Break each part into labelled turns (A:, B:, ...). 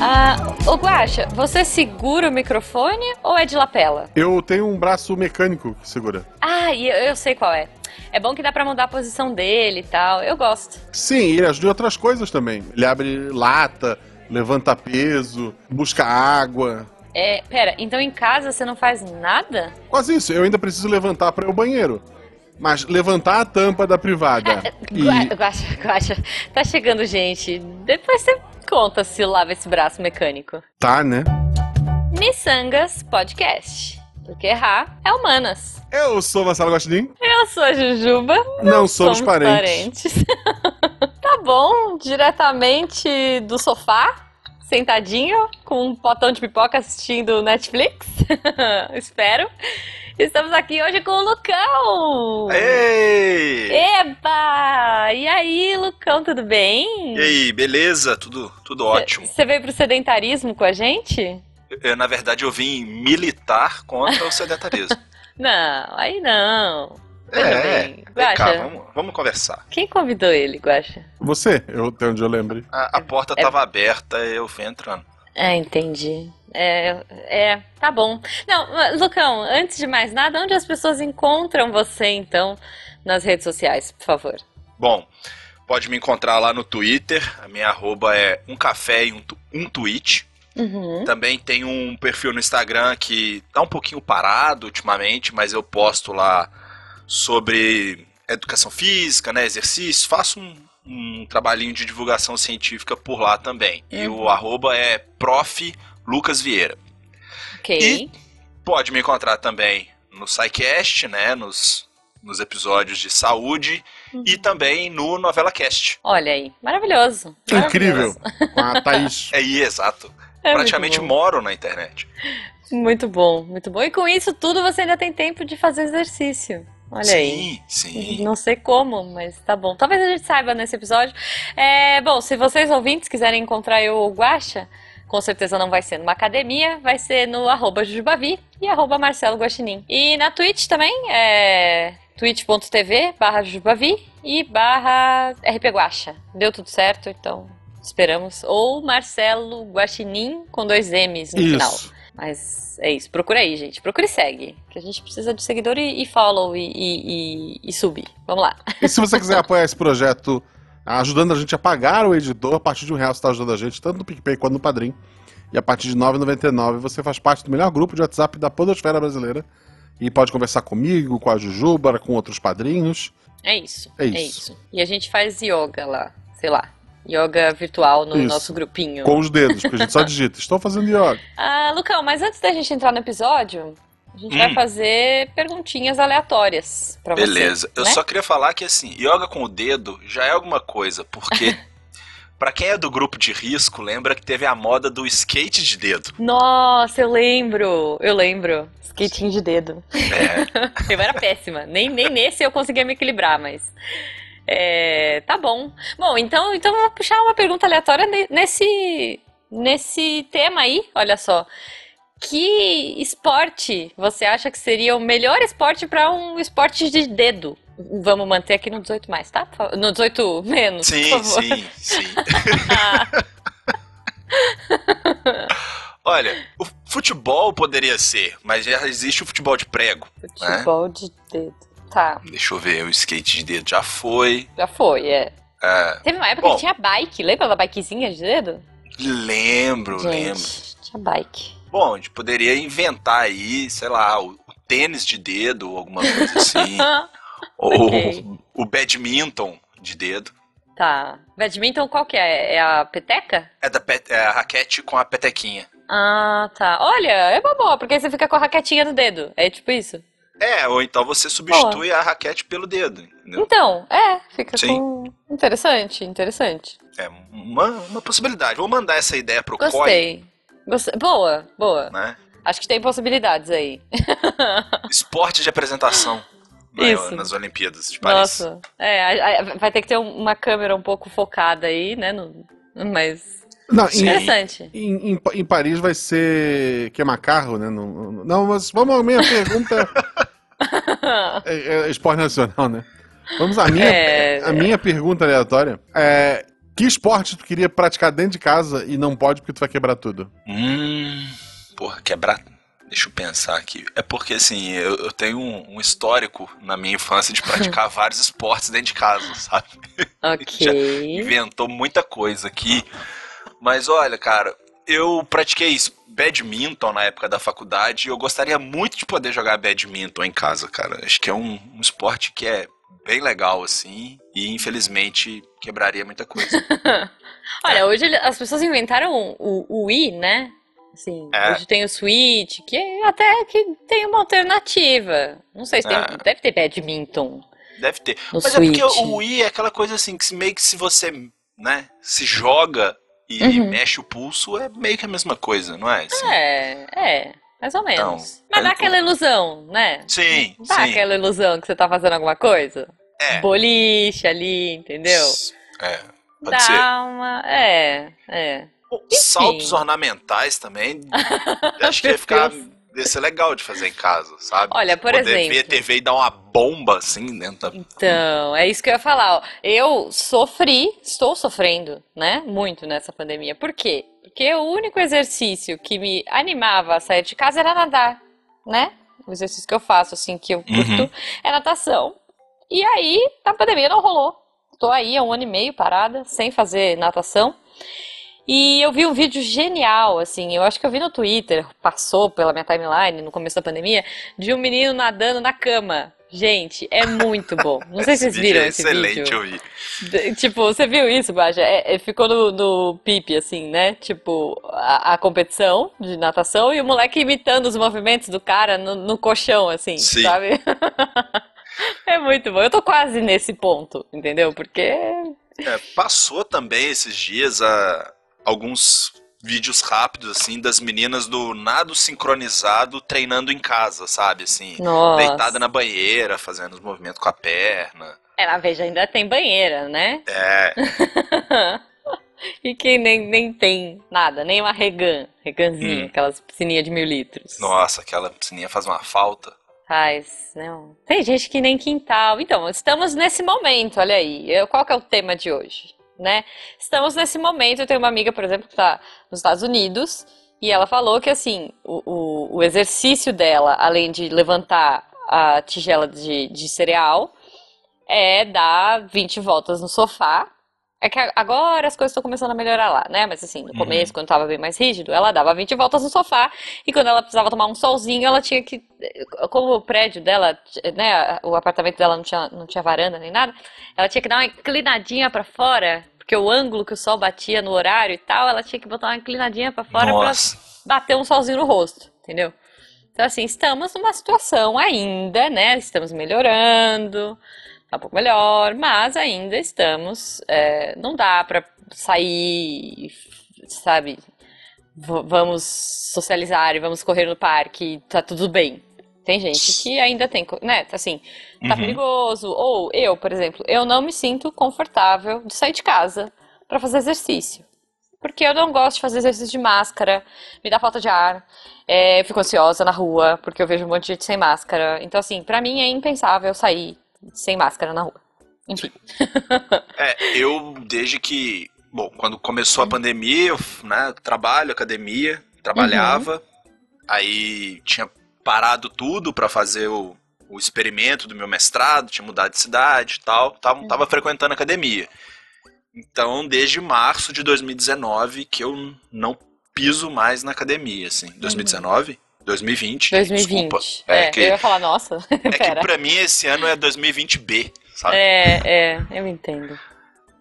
A: Ah, ô Guaxa, você segura o microfone ou é de lapela?
B: Eu tenho um braço mecânico que segura.
A: Ah, e eu, eu sei qual é. É bom que dá pra mudar a posição dele e tal. Eu gosto.
B: Sim, ele ajuda em outras coisas também. Ele abre lata, levanta peso, busca água.
A: É, pera, então em casa você não faz nada?
B: Quase isso. Eu ainda preciso levantar para ir ao banheiro. Mas levantar a tampa da privada. e...
A: Gua- Guaxa, Guaxa, tá chegando gente. Depois você conta se lava esse braço mecânico.
B: Tá, né?
A: Missangas Podcast. Porque errar é humanas.
B: Eu sou Marcelo Gostin.
A: Eu sou a Jujuba.
B: Não, somos, parentes.
A: parentes. tá bom, diretamente do sofá, sentadinho, com um potão de pipoca assistindo Netflix. Espero. Estamos aqui hoje com o Lucão.
C: Ei!
A: Eba! E aí, Lucão, tudo bem?
C: E aí, beleza? Tudo, tudo ótimo.
A: Você veio pro sedentarismo com a gente?
C: Eu, na verdade, eu vim militar contra o sedentarismo.
A: Não, aí não. Veja
C: é,
A: bem,
C: vem cá,
A: Guaxa.
C: vamos, vamos conversar.
A: Quem convidou ele, Guaxa?
B: Você, eu, até onde eu lembre.
C: A, a porta
A: É-
C: tava aberta, eu fui entrando.
A: É, entendi. É, é, tá bom. Não, Lucão, antes de mais nada, onde as pessoas encontram você, então, nas redes sociais, por favor?
C: Bom, pode me encontrar lá no Twitter. A minha arroba é um café e um, um tweet.
A: Uhum.
C: Também tem um perfil no Instagram que tá um pouquinho parado ultimamente, mas eu posto lá sobre educação física, né, exercício, faço um, um trabalhinho de divulgação científica por lá também. E
A: Uhum.
C: o arroba é prof. Lucas Vieira.
A: Ok.
C: Pode me encontrar também no SciCast, né, nos, nos episódios de saúde
A: Uhum.
C: e também no Novela Cast.
A: Olha aí, maravilhoso.
B: Incrível.
A: Maravilhoso.
B: Com a Thaís.
C: É aí, exato.
A: É
C: Praticamente
A: muito bom.
C: moro na internet.
A: Muito bom, muito bom. E com isso tudo você ainda tem tempo de fazer exercício. Olha aí.
C: sim, sim.
A: Não sei como, mas tá bom. Talvez a gente saiba nesse episódio. É, bom, se vocês ouvintes quiserem encontrar eu ou Guaxa, com certeza não vai ser numa academia, vai ser no arroba Jujubavi e arroba Marcelo Guaxinim. E na Twitch também, é twitch.tv barra Jujubavi e barra RP Guaxa. Deu tudo certo, então esperamos. Ou Marcelo Guaxinim com dois M's no final.
B: Isso.
A: Mas é isso, procura aí, gente. Procura e segue. Que a gente precisa de seguidor e, e follow e, e, e, subir. Vamos lá.
B: E se você quiser apoiar esse projeto, ajudando a gente a pagar o editor, a partir de um real você está ajudando a gente, tanto no PicPay quanto no Padrim. E a partir de R$ 9,99 você faz parte do melhor grupo de WhatsApp da Podosfera Brasileira. E pode conversar comigo, com a Jujuba, com outros padrinhos.
A: É isso.
B: É isso.
A: E a gente faz yoga lá, sei lá. Yoga virtual no
B: Isso.
A: nosso grupinho.
B: Com os dedos, porque a gente só digita. Estou fazendo yoga.
A: Ah, Lucão, mas antes da gente entrar no episódio, a gente vai
C: Hum.
A: fazer perguntinhas aleatórias pra você.
C: Beleza. Eu
A: né?
C: só queria falar que assim, yoga com o dedo já é alguma coisa, porque pra quem é do grupo de risco, lembra que teve a moda do skate de dedo.
A: Nossa, eu lembro. Eu lembro. Skatinho de dedo.
C: É,
A: Eu era péssima. Nem, nem nesse eu conseguia me equilibrar, mas. É, tá bom. Bom, então, então eu vou puxar uma pergunta aleatória ne- nesse, nesse tema aí, olha só. Que esporte você acha que seria o melhor esporte para um esporte de dedo? Vamos manter aqui no 18 mais, tá? No 18 menos, por
C: sim,
A: favor.
C: sim, sim. Olha, o futebol poderia ser, mas já existe o futebol de prego.
A: Futebol de dedo. Tá,
C: Deixa eu ver, o skate de dedo já foi.
A: já foi, é.
C: É,
A: Teve uma época
C: Bom.
A: que tinha bike, lembra da bikezinha de dedo?
C: lembro, lembro.
A: Gente, tinha bike.
C: Bom, a gente poderia inventar aí, sei lá, o, o tênis de dedo, ou alguma coisa assim. ou
A: Ok.
C: o badminton de dedo.
A: Tá. Badminton qual que é? É a peteca?
C: É, da pet- é a raquete com a petequinha.
A: Ah, tá. Olha, é uma boa, porque você fica com a raquetinha no dedo. É tipo isso?
C: É, ou então você substitui a raquete pelo dedo, entendeu?
A: Então, é, fica
C: Sim.
A: com. Interessante, interessante.
C: É uma, uma possibilidade. Vou mandar essa ideia pro COI,
A: Gostei. Gostei. Boa, boa.
C: né?
A: Acho que tem possibilidades aí.
C: Esporte de apresentação
A: Isso.
C: nas Olimpíadas de Paris.
A: Nossa. É, vai ter que ter um- uma câmera um pouco focada aí, né? no- Mas.
B: Não.
A: Interessante.
B: em, em- em Paris vai ser queimar carro, né? Não, não, mas vamos à minha pergunta. É, é esporte nacional, né? Vamos à minha,
A: É.
B: a minha pergunta aleatória. É, Que esporte tu queria praticar dentro de casa e não pode porque tu vai quebrar tudo?
C: Hum. Porra, quebrar. Deixa eu pensar aqui. É porque, assim, eu, eu tenho um, um, histórico na minha infância de praticar vários esportes dentro de casa, sabe?
A: Ok.
C: inventou muita coisa aqui. Mas olha, cara, eu pratiquei badminton na época da faculdade e eu gostaria muito de poder jogar badminton em casa, cara. Acho que é um, um esporte que é bem legal, assim, e infelizmente quebraria muita coisa.
A: Olha, é. hoje as pessoas inventaram o, o Wii, né? Assim, é. hoje tem o Switch, que até que tem uma alternativa. Não sei se tem, é. deve ter badminton.
C: Deve ter. Mas Switch. é porque o Wii é aquela coisa assim que meio que se você, né, se joga e uhum. mexe o pulso, é meio que a mesma coisa, não é?
A: Assim. É, é. Mais ou menos. Então, Mas dá aquela ilusão, né?
C: Sim.
A: Dá
C: sim.
A: aquela ilusão que você tá fazendo alguma coisa?
C: É.
A: Boliche ali, entendeu?
C: É. Pode
A: dá
C: ser.
A: uma. É, é.
C: Saltos ornamentais também. acho que ia ficar. Ia ser legal de fazer em casa, sabe?
A: Olha, por
C: Poder
A: exemplo.
C: ver a TV e dar uma bomba assim dentro da.
A: Então, é isso que eu ia falar. Ó. Eu sofri, estou sofrendo, né? Muito nessa pandemia. Por quê? Porque o único exercício que me animava a sair de casa era nadar, né? O exercício que eu faço, assim, que eu curto,
C: Uhum.
A: é natação. E aí, a pandemia não rolou. Tô aí há um ano e meio parada, sem fazer natação. E eu vi um vídeo genial, assim, eu acho que eu vi no Twitter, passou pela minha timeline no começo da pandemia, de um menino nadando na cama. Gente, é muito bom. Não sei se vocês viram
C: é
A: esse
C: excelente,
A: vídeo.
C: eu vi.
A: Tipo, você viu isso, Baja? É, é, ficou no, no pipe, assim, né? Tipo, a, a competição de natação e o moleque imitando os movimentos do cara no, no colchão, assim,
C: Sim.
A: sabe? É muito bom. Eu tô quase nesse ponto, entendeu? Porque.
C: É, passou também esses dias a, alguns vídeos rápidos, assim, das meninas do nado sincronizado treinando em casa, sabe? Assim,
A: Nossa.
C: deitada na banheira, fazendo os movimentos com a perna.
A: É, na Veja ainda tem banheira, né?
C: É,
A: E quem nem, nem tem nada, nem uma regan, reganzinha,
C: Hum.
A: aquelas piscininhas de mil litros.
C: nossa, aquela piscininha faz uma falta.
A: Faz, não. Tem gente que nem quintal. Então, estamos nesse momento, olha aí. Eu- Qual que é o tema de hoje, né? Estamos nesse momento. Eu tenho uma amiga, por exemplo, que está nos Estados Unidos e ela falou que, assim, o, o, o exercício dela, além de levantar a tigela de, de cereal, é dar 20 voltas no sofá. É que agora as coisas estão começando a melhorar lá, né? Mas assim, no
C: Uhum.
A: começo, quando tava bem mais rígido, ela dava 20 voltas no sofá e quando ela precisava tomar um solzinho, ela tinha que. Como o prédio dela, né? O apartamento dela não tinha, não tinha varanda nem nada, ela tinha que dar uma inclinadinha pra fora, porque o ângulo que o sol batia no horário e tal, ela tinha que botar uma inclinadinha pra fora pra
C: Nossa.
A: bater um solzinho no rosto, entendeu? Então, assim, estamos numa situação ainda, né? Estamos melhorando, tá um pouco melhor, mas ainda estamos. é, não dá pra sair, sabe? V- vamos socializar e vamos correr no parque, tá tudo bem. Tem gente que ainda tem, né? Assim, tá
C: Uhum.
A: perigoso. Ou eu, por exemplo, eu não me sinto confortável de sair de casa pra fazer exercício. Porque eu não gosto de fazer exercício de máscara, me dá falta de ar, é, eu fico ansiosa na rua, porque eu vejo um monte de gente sem máscara. Então, assim, pra mim é impensável sair sem máscara na rua. Enfim.
C: É, eu desde que, bom, quando começou a pandemia, eu, né, trabalho, academia, trabalhava, aí tinha parado tudo pra fazer o, o experimento do meu mestrado, tinha mudado de cidade e tal, tava, tava frequentando academia. Então, desde março de 2019 que eu não piso mais na academia, assim. 2019? 2020,
A: 2020.
C: desculpa.
A: É,
C: É, que,
A: eu ia falar, nossa,
C: é que
A: pera.
C: pra mim esse ano é 2020B, sabe?
A: É, é, eu entendo.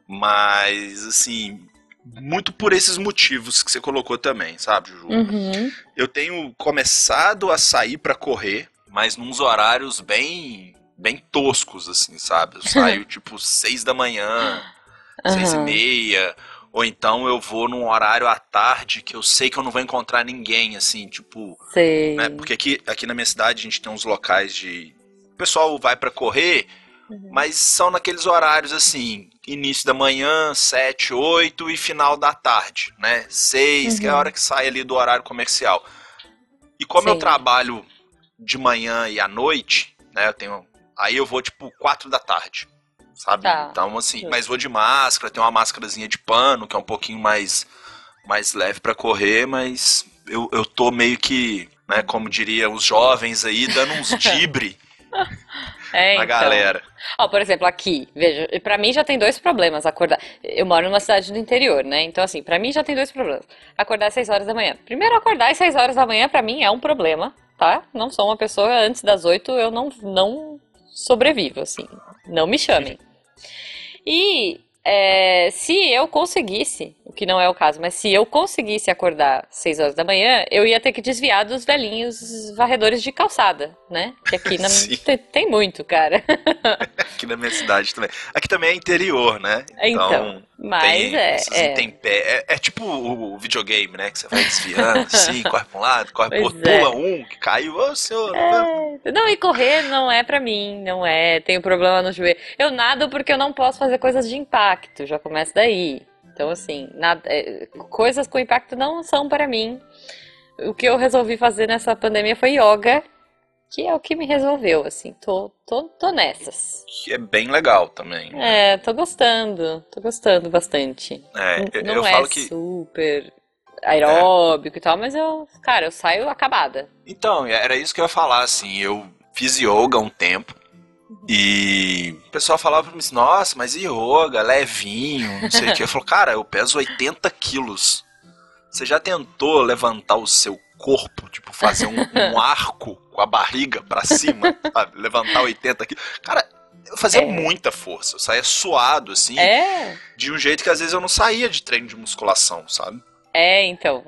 C: Mas, assim, muito por esses motivos que você colocou também, sabe, Juju?
A: Uhum.
C: Eu tenho começado a sair pra correr, mas nos horários bem bem toscos, assim, sabe? Eu saio, tipo, seis da manhã, seis e meia, ou então eu vou num horário à tarde que eu sei que eu não vou encontrar ninguém, assim, tipo...
A: Sei.
C: né? Porque aqui, aqui na minha cidade a gente tem uns locais de... O pessoal vai pra correr,
A: Uhum.
C: mas são naqueles horários assim, início da manhã, 7, 8 e final da tarde, né? 6, que é a
A: Uhum.
C: hora que sai ali do horário comercial. E como eu
A: Sim.
C: trabalho de manhã e à noite, né? Eu tenho. Aí eu vou tipo 4 da tarde. Sabe?
A: Tá.
C: Então, assim, mas vou de máscara, tem uma máscarazinha de pano, que é um pouquinho mais, mais leve pra correr, mas eu, eu tô meio que, né, como diria os jovens aí, dando uns dibre
A: É, então.
C: galera.
A: Ó, por exemplo, aqui, veja, pra mim já tem dois problemas acordar. Eu moro numa cidade do interior, né? Então, assim, pra mim já tem dois problemas. Acordar às 6 horas da manhã. Primeiro, acordar às 6 horas da manhã pra mim é um problema, tá? Não sou uma pessoa antes das 8, eu não, não sobrevivo, assim. Não me chamem. E é, se eu conseguisse, o que não é o caso, mas se eu conseguisse acordar 6 horas da manhã, eu ia ter que desviar dos velhinhos varredores de calçada, né? Que aqui na, tem, tem muito, cara.
C: Aqui na minha cidade também. Aqui também é interior, né?
A: Então, Mas
C: tem
A: é,
C: esses
A: é.
C: intempé- é, é tipo o, o videogame, né? Que você vai desviando, assim, corre pra um lado, corre pro outro,
A: é.
C: pula um, que caiu, ô senhor.
A: Não, e correr não é pra mim, não é. Tenho problema no joelho. Eu nado porque eu não posso fazer coisas de impacto, já começa daí. Então, assim, nada, é, coisas com impacto não são para mim. O que eu resolvi fazer nessa pandemia foi yoga, que é o que me resolveu, assim. Tô, tô, tô nessas.
C: Que é bem legal também.
A: É, tô gostando, tô gostando bastante.
C: É, eu,
A: não
C: eu
A: é
C: falo que.
A: super aeróbico e tal, mas eu, cara, eu saio acabada.
C: Então, era isso que eu ia falar, assim, eu fiz yoga um tempo e o pessoal falava pra mim assim, nossa, mas yoga, levinho, não sei o que. Eu falo, cara, eu peso 80 quilos. Você já tentou levantar o seu corpo, tipo, fazer um, um arco com a barriga pra cima, sabe? Levantar 80 quilos. Cara, eu fazia
A: É.
C: muita força, eu saía suado, assim,
A: É,
C: de um jeito que às vezes eu não saía de treino de musculação, sabe?
A: é, então.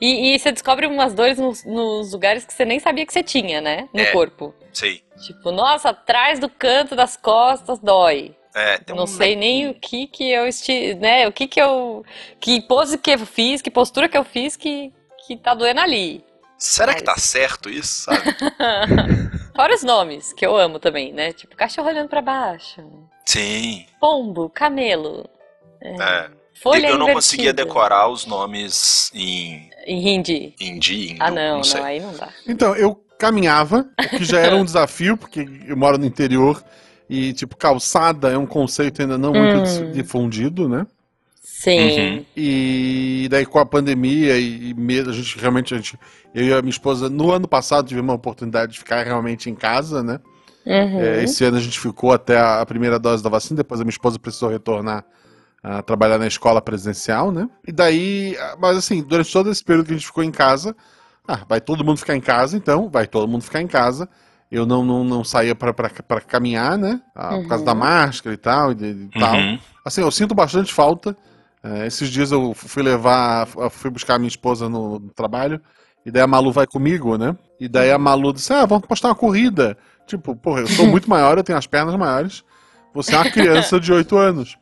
A: E, e você descobre umas dores nos, nos lugares que você nem sabia que você tinha, né? No
C: É.
A: corpo.
C: Sei.
A: Tipo, nossa, atrás do canto das costas dói.
C: É, tem
A: Não
C: um
A: sei nem o que que eu esti... né? O que que eu que pose que eu fiz, que postura que eu fiz que que tá doendo ali.
C: Será que
A: Mas-
C: tá certo isso, sabe?
A: Fora os nomes, que eu amo também, né? Tipo, cachorro olhando pra baixo,
C: Sim.
A: pombo, camelo,
C: É.
A: folha
C: eu não conseguia decorar os nomes em
A: Em hindi.
C: hindi, hindu,
A: Ah, não,
C: sei.
A: não, aí não dá.
B: Então, eu caminhava, o que já era um desafio, porque eu moro no interior e, tipo, calçada é um conceito ainda não muito
A: Hum.
B: difundido, né?
A: Sim.
B: E daí com a pandemia e, medo, a gente realmente, a gente, eu e a minha esposa, no ano passado tivemos uma oportunidade de ficar realmente em casa, né?
A: Uhum.
B: É, esse ano a gente ficou até a, primeira dose da vacina, depois a minha esposa precisou retornar a trabalhar na escola presencial, né? E daí, ah, mas assim, durante todo esse período que a gente ficou em casa, ah, vai todo mundo ficar em casa, então, vai todo mundo ficar em casa. Eu não, não, não saía pra caminhar, né? Ah, Por causa da
A: Uhum.
B: máscara e tal, e, e tal.
C: Uhum.
B: Assim, eu sinto bastante falta. É, esses dias eu fui levar, eu fui buscar a minha esposa no, no trabalho, e daí a Malu vai comigo, né? E daí a Malu disse: Ah, vamos postar uma corrida. Tipo, porra, eu sou muito maior, eu tenho as pernas maiores. Você é uma criança de 8 anos.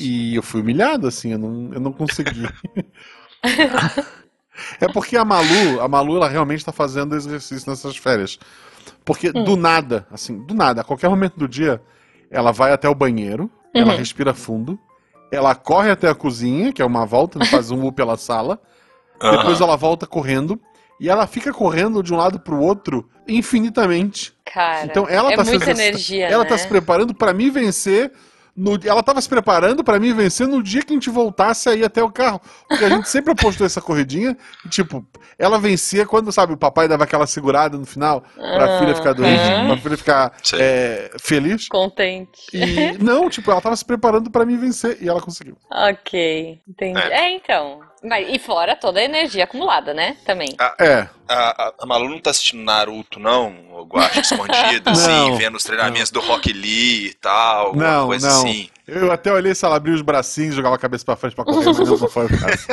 B: E eu fui humilhado, assim, eu não, eu não consegui. é porque a Malu, a Malu, ela realmente tá fazendo exercício nessas férias. Porque do nada, assim, do nada, a qualquer momento do dia, ela vai até o banheiro, ela
A: Uhum.
B: respira fundo, ela corre até a cozinha, que é uma volta, faz um U pela sala, depois ela volta correndo, e ela fica correndo de um lado pro outro infinitamente.
A: Cara,
B: Então ela
A: é
B: tá se
A: muita
B: exercitando-
A: energia,
B: Ela
A: né?
B: tá se preparando pra me vencer. No, ela tava se preparando pra me vencer no dia que a gente voltasse aí até o carro. Porque a gente sempre apostou essa corridinha. E, tipo, ela vencia quando, sabe, o papai dava aquela segurada no final pra
A: Ah,
B: filha ficar doente,
A: aham.
B: pra filha ficar é, feliz.
A: Contente.
B: E não, tipo, ela tava se preparando pra me vencer e ela conseguiu.
A: Ok, entendi.
C: É.
A: É, então. Mas, e fora toda a energia acumulada, né? Também.
B: É,
C: A, a, a Malu não tá assistindo Naruto, não? O Guacha escondido, assim,
B: Não,
C: vendo os treinamentos do Rock Lee e tal, alguma
B: Não,
C: coisa
B: não.
C: assim.
B: eu até olhei se ela abria os bracinhos, jogava a cabeça pra frente pra correr, mas não não foi o caso.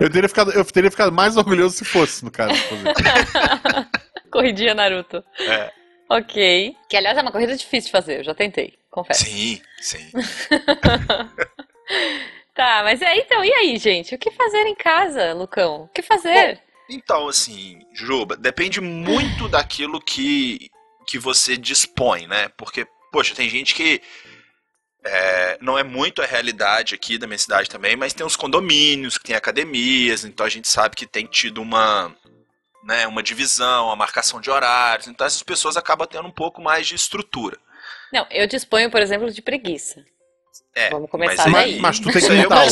B: Eu teria ficado, eu teria ficado mais orgulhoso se fosse, no caso.
A: Corridinha Naruto.
C: É.
A: Ok. Que, aliás, é uma corrida difícil de fazer, eu já tentei, confesso.
C: Sim, sim.
A: Tá, mas é, então, e aí, gente? O que fazer em casa, Lucão? O que fazer?
C: Então, assim, Juba, depende muito daquilo que, que você dispõe, né? Porque, poxa, tem gente que é, não é muito a realidade aqui da minha cidade também, mas tem os condomínios, que tem academias, então a gente sabe que tem tido uma, né, uma divisão, uma marcação de horários, então essas pessoas acabam tendo um pouco mais de estrutura.
A: Não, eu disponho, por exemplo, de preguiça.
C: É,
A: Vamos começar
C: mas
A: daí.
B: Mas, mas tu tem
C: eu
B: quintal.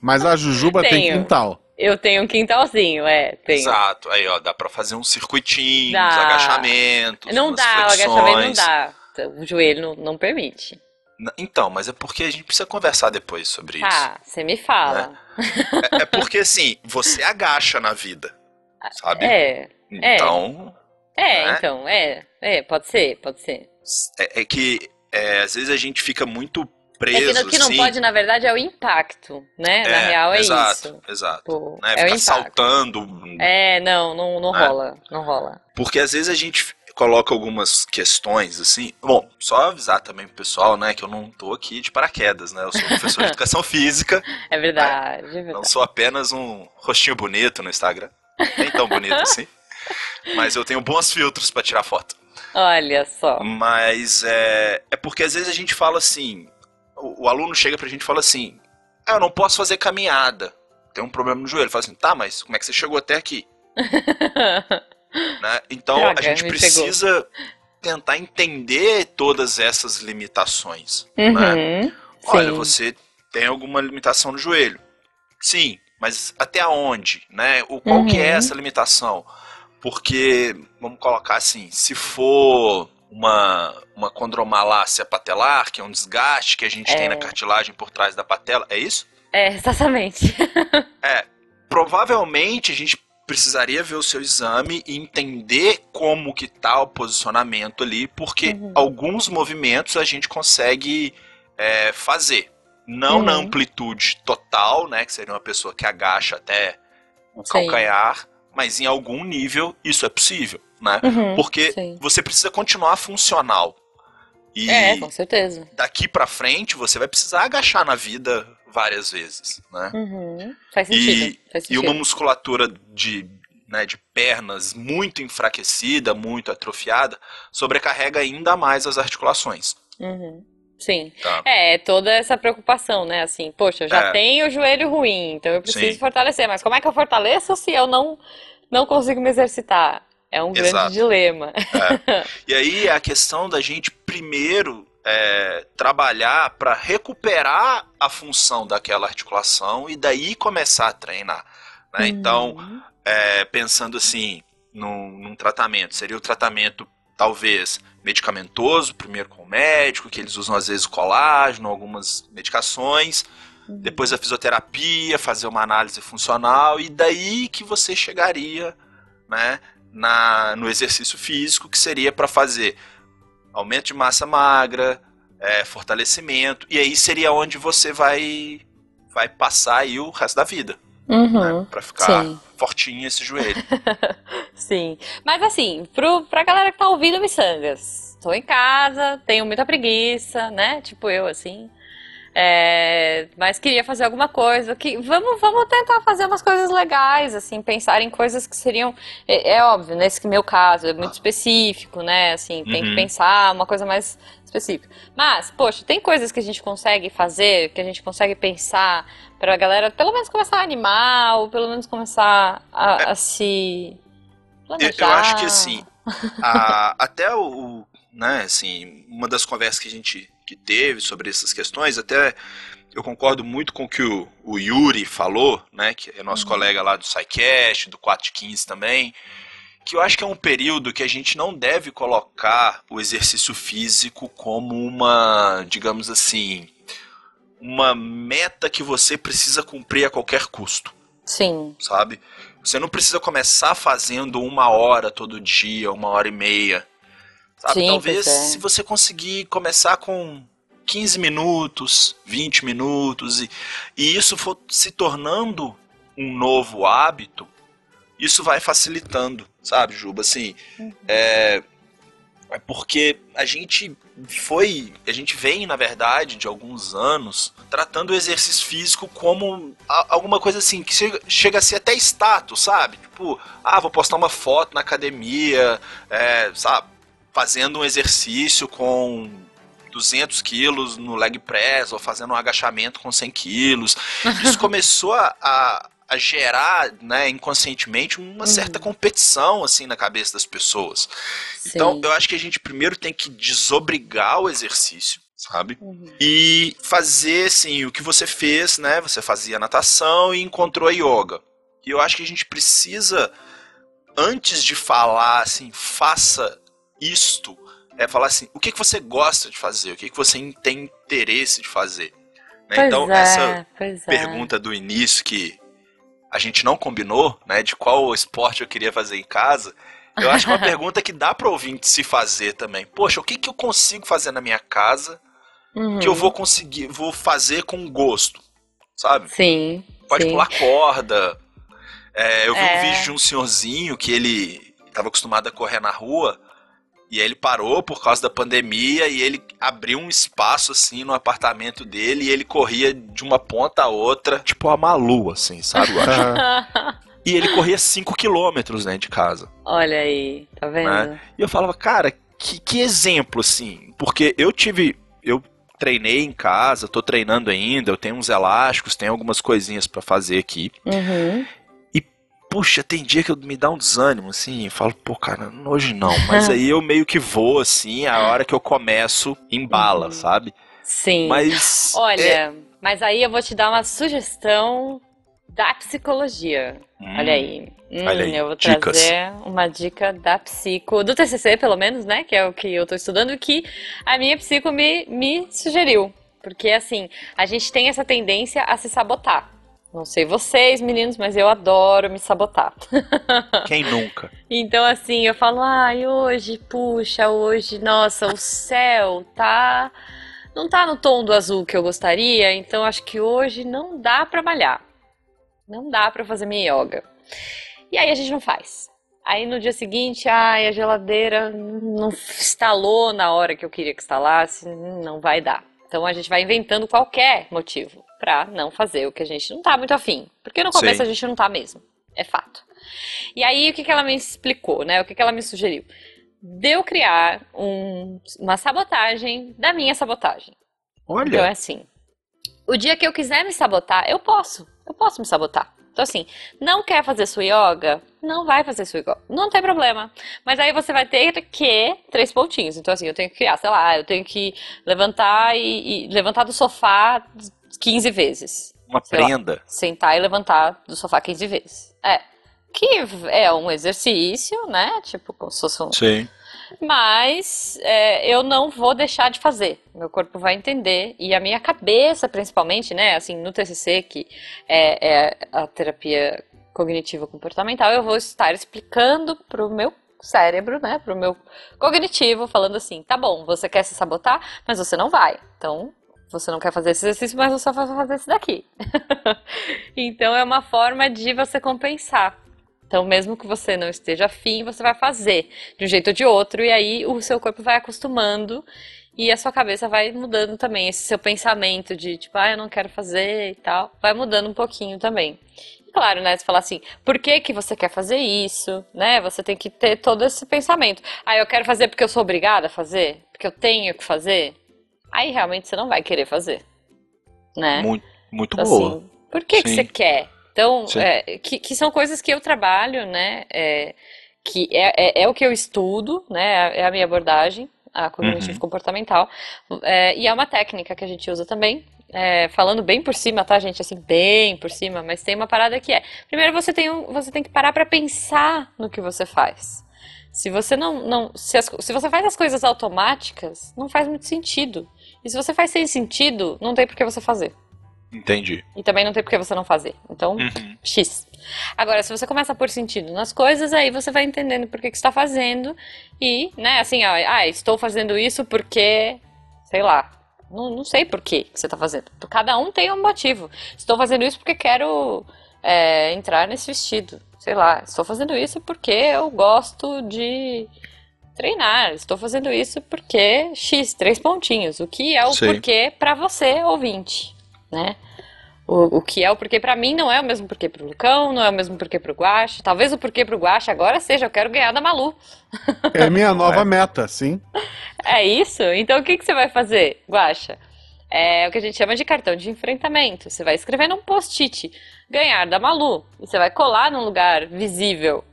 B: Mas a Jujuba tem
A: Tenho.
B: quintal.
A: Eu tenho um quintalzinho, é, tenho.
C: Exato. Aí, ó, dá pra fazer um circuitinho,
A: Dá.
C: uns agachamentos.
A: Não
C: umas
A: dá, o
C: flexões.
A: agachamento não dá. O joelho não, não permite.
C: Então, mas é porque a gente precisa conversar depois sobre isso.
A: Tá, você me fala.
C: É, é porque, assim, você agacha na vida, sabe?
A: É, é.
C: Então,
A: é,
C: Né?
A: então, é. É, pode ser, pode ser.
C: é, é que é, às vezes a gente fica muito
A: É
C: preso,
A: que o que não
C: assim.
A: pode, na verdade, é o impacto, né? Na real é
C: exato,
A: isso.
C: Exato,
A: Pô,
C: né?
A: é o
C: Ficar
A: impacto.
C: saltando.
A: É, não, não, não
C: É.
A: rola, não rola.
C: Porque às vezes a gente coloca algumas questões, assim. Bom, só avisar também pro pessoal, né, que eu não tô aqui de paraquedas, né? Eu sou professor de educação física,
A: É verdade, é
C: não
A: verdade.
C: sou apenas um rostinho bonito no Instagram. Nem tão bonito assim. Mas eu tenho bons filtros pra tirar foto.
A: Olha só.
C: Mas é, é porque às vezes a gente fala assim, o, o aluno chega pra gente e fala assim, ah, eu não posso fazer caminhada, tem um problema no joelho. Fala assim, tá, mas como é que você chegou até aqui? Né? Então a gente precisa tentar entender todas essas limitações. Né?
A: Uhum,
C: Olha,
A: sim.
C: você tem alguma limitação no joelho. Sim, mas até onde? Né? O, qual que é
A: Uhum.
C: essa limitação? Porque, vamos colocar assim, se for uma, uma condromalácia patelar, que é um desgaste que a gente tem
A: É.
C: na cartilagem por trás da patela, é isso?
A: É, exatamente.
C: Provavelmente a gente precisaria ver o seu exame e entender como que tá o posicionamento ali, porque
A: Uhum.
C: alguns movimentos a gente consegue é, fazer. Não na
A: Uhum.
C: amplitude total, né? Que seria uma pessoa que agacha até o
A: Sim.
C: calcanhar, mas em algum nível isso é possível, né?
A: Uhum,
C: Porque
A: sim.
C: você precisa continuar funcional. E
A: É, com certeza.
C: daqui pra frente você vai precisar agachar na vida várias vezes, né?
A: Uhum. Faz
C: E-
A: sentido. faz
C: E
A: sentido.
C: uma musculatura de, né, de pernas muito enfraquecida, muito atrofiada, sobrecarrega ainda mais as articulações.
A: Uhum. Sim.
C: Tá?
A: É, toda essa preocupação, né? Assim, poxa, eu já
C: É.
A: tenho o joelho ruim, então eu preciso
C: Sim.
A: fortalecer. Mas como é que eu fortaleço se eu não, não consigo me exercitar? É um grande
C: Exato.
A: dilema.
C: E aí é a questão da gente primeiro é, trabalhar para recuperar a função daquela articulação e daí começar a treinar. né? Então,
A: Uhum.
C: é, pensando assim, num, num tratamento, seria o tratamento talvez medicamentoso, primeiro com o médico, que eles usam às vezes colágeno, algumas medicações,
A: Uhum.
C: depois a fisioterapia, fazer uma análise funcional, e daí que você chegaria né, na, no exercício físico, que seria para fazer aumento de massa magra, é, fortalecimento, e aí seria onde você vai, vai passar aí o resto da vida,
A: Uhum.
C: né, para ficar
A: Sim.
C: fortinho esse joelho.
A: Sim. Mas assim, pro, pra galera que tá ouvindo miçangas, tô em casa, tenho muita preguiça, né? Tipo eu, assim. É, mas queria fazer alguma coisa. Que, vamos, vamos tentar fazer umas coisas legais, assim, pensar em coisas que seriam. É, é óbvio, nesse meu caso, é muito específico, né? Assim, tem que
C: Uhum.
A: pensar uma coisa mais específica. Mas, poxa, tem coisas que a gente consegue fazer, que a gente consegue pensar pra galera pelo menos começar a animar, ou pelo menos começar a, a se
C: Eu,
A: planejar.
C: eu acho que assim, a- até o, o, né, assim, uma das conversas que a gente que teve sobre essas questões, até eu concordo muito com o que o, o Yuri falou, né, que é nosso colega lá do SciCast, do 415 também, que eu acho que é um período que a gente não deve colocar o exercício físico como uma, digamos assim, uma meta que você precisa cumprir a qualquer custo
A: Sim.
C: sabe? Você não precisa começar fazendo uma hora todo dia, uma hora e meia. Sabe?
A: Sim,
C: Talvez
A: é.
C: se você conseguir começar com 15 minutos, 20 minutos, e, e isso for se tornando um novo hábito, isso vai facilitando, sabe, Juba? Assim,
A: Uhum.
C: é, é porque a gente foi, a gente vem, na verdade, de alguns anos, tratando o exercício físico como alguma coisa assim, que chega, chega a ser até status, sabe? Tipo, ah, vou postar uma foto na academia, é, sabe? Fazendo um exercício com 200 quilos no leg press, ou fazendo um agachamento com 100 quilos. Isso começou a, a, a gerar, né, inconscientemente, uma certa competição, assim, na cabeça das pessoas. Então,
A: Sim.
C: eu acho que a gente primeiro tem que desobrigar o exercício, sabe?
A: Uhum.
C: E fazer, assim, o que você fez, né? Você fazia natação e encontrou a yoga. E eu acho que a gente precisa, antes de falar, assim, faça isto, é falar assim, o que, que você gosta de fazer? O que, que você tem interesse de fazer? Né? Então,
A: é,
C: essa
A: é.
C: pergunta do início que a gente não combinou, né, de qual esporte eu queria fazer em casa, eu acho que é uma pergunta que dá para ouvinte se fazer também. Poxa, o que, que eu consigo fazer na minha casa
A: Uhum.
C: que eu vou conseguir, vou fazer com gosto, sabe?
A: Sim.
C: Pode
A: sim.
C: pular corda. É, eu vi
A: É.
C: um vídeo de um senhorzinho que ele estava acostumado a correr na rua e aí ele parou por causa da pandemia e ele abriu um espaço assim no apartamento dele e ele corria de uma ponta a outra, tipo a Malu, assim, sabe? eu acho. E ele corria 5 quilômetros dentro de casa.
A: Olha aí, tá vendo?
C: Né? E eu falava, cara, que, que exemplo, assim. Porque eu tive. Eu treinei em casa, tô treinando ainda, eu tenho uns elásticos, tenho algumas coisinhas pra fazer aqui.
A: Uhum.
C: Puxa, tem dia que eu me dá um desânimo, assim, falo, pô, cara, hoje não. Mas aí eu meio que vou, assim, a hora que eu começo, embala,
A: Uhum.
C: sabe?
A: Sim.
C: Mas.
A: Olha,
C: é-
A: mas aí eu vou te dar uma sugestão da psicologia.
C: Hum,
A: Olha aí. Hum,
C: olha aí,
A: Eu vou
C: dicas.
A: trazer uma dica da psico, do TCC pelo menos, né? Que é o que eu tô estudando, que a minha psico me, me sugeriu. Porque assim, a gente tem essa tendência a se sabotar. Não sei vocês, meninos, mas eu adoro me sabotar.
C: Quem nunca?
A: Então, assim, eu falo, ai, hoje, puxa, hoje, nossa, o céu tá. Não tá no tom do azul que eu gostaria, então acho que hoje não dá pra malhar. Não dá pra fazer minha yoga. E aí a gente não faz. Aí no dia seguinte, ai, a geladeira não instalou na hora que eu queria que instalasse, não vai dar. Então a gente vai inventando qualquer motivo pra não fazer o que a gente não tá muito afim. Porque no começo
C: Sim.
A: a gente não tá mesmo. É fato. E aí, o que, que ela me explicou, né? O que, que ela me sugeriu? De eu criar um- uma sabotagem da minha sabotagem.
C: Olha.
A: Então é assim. O dia que eu quiser me sabotar, eu posso. Eu posso me sabotar. Então, assim, não quer fazer sua yoga? Não vai fazer sua yoga. Não tem problema. Mas aí você vai ter que três pontinhos. Então, assim, eu tenho que criar, sei lá, eu tenho que levantar e, e levantar do sofá 15 vezes.
C: Uma
A: sei lá.
C: prenda.
A: Sentar e levantar do sofá 15 vezes. É. Que é um exercício, né? Tipo, como se fosse um,
C: Sim.
A: Mas é, eu não vou deixar de fazer. Meu corpo vai entender e a minha cabeça, principalmente, né? Assim, no TCC, que é, é a terapia cognitiva comportamental, eu vou estar explicando pro meu cérebro, né? Pro meu cognitivo, falando assim: tá bom, você quer se sabotar, mas você não vai. Então, você não quer fazer esse exercício, mas você vai fazer esse daqui. então, é uma forma de você compensar. Então, mesmo que você não esteja afim, você vai fazer de um jeito ou de outro, e aí o seu corpo vai acostumando e a sua cabeça vai mudando também. Esse seu pensamento de tipo, ah, eu não quero fazer e tal, vai mudando um pouquinho também. E claro, né? Você falar assim, por que que você quer fazer isso, né? Você tem que ter todo esse pensamento. Ah, eu quero fazer porque eu sou obrigada a fazer? Porque eu tenho que fazer? Aí realmente você não vai querer fazer, né?
C: Muito, muito
A: Então,
C: boa.
A: assim, por que, que você quer? Então, é, que, que são coisas que eu trabalho, né? é, que é, é, é o que eu estudo, né? É a minha abordagem, a cognitivo
C: Uhum.
A: comportamental. é, e é uma técnica que a gente usa também. é, falando bem por cima, tá, gente? Assim, bem por cima, mas tem uma parada que é. Primeiro você tem, um, você tem que parar pra pensar no que você faz. Se você não, não se, as- se você faz as coisas automáticas, não faz muito sentido. E se você faz sem sentido, não tem por que você fazer.
C: Entendi.
A: E também não tem por que você não fazer. Então,
C: Uhum.
A: X. Agora, se você começa a pôr sentido nas coisas, aí você vai entendendo por que, que você está fazendo. E, né, assim, ó, ah, estou fazendo isso porque, sei lá, não, não sei por que que você está fazendo. Cada um tem um motivo. Estou fazendo isso porque quero é, entrar nesse vestido. Sei lá, estou fazendo isso porque eu gosto de treinar. Estou fazendo isso porque X, três pontinhos. O que é o
C: Sim.
A: porquê para você, ouvinte, né? O, o que é o porquê pra mim não é o mesmo porquê pro Lucão, não é o mesmo porquê pro Guache. Talvez o porquê pro Guache agora seja, eu quero ganhar da Malu.
B: É a minha nova
C: é?
B: meta, sim.
A: É isso? Então o que, que você vai fazer, Guaxa? É o que a gente chama de cartão de enfrentamento. Você vai escrever num post-it. ganhar da Malu. E você vai colar num lugar visível.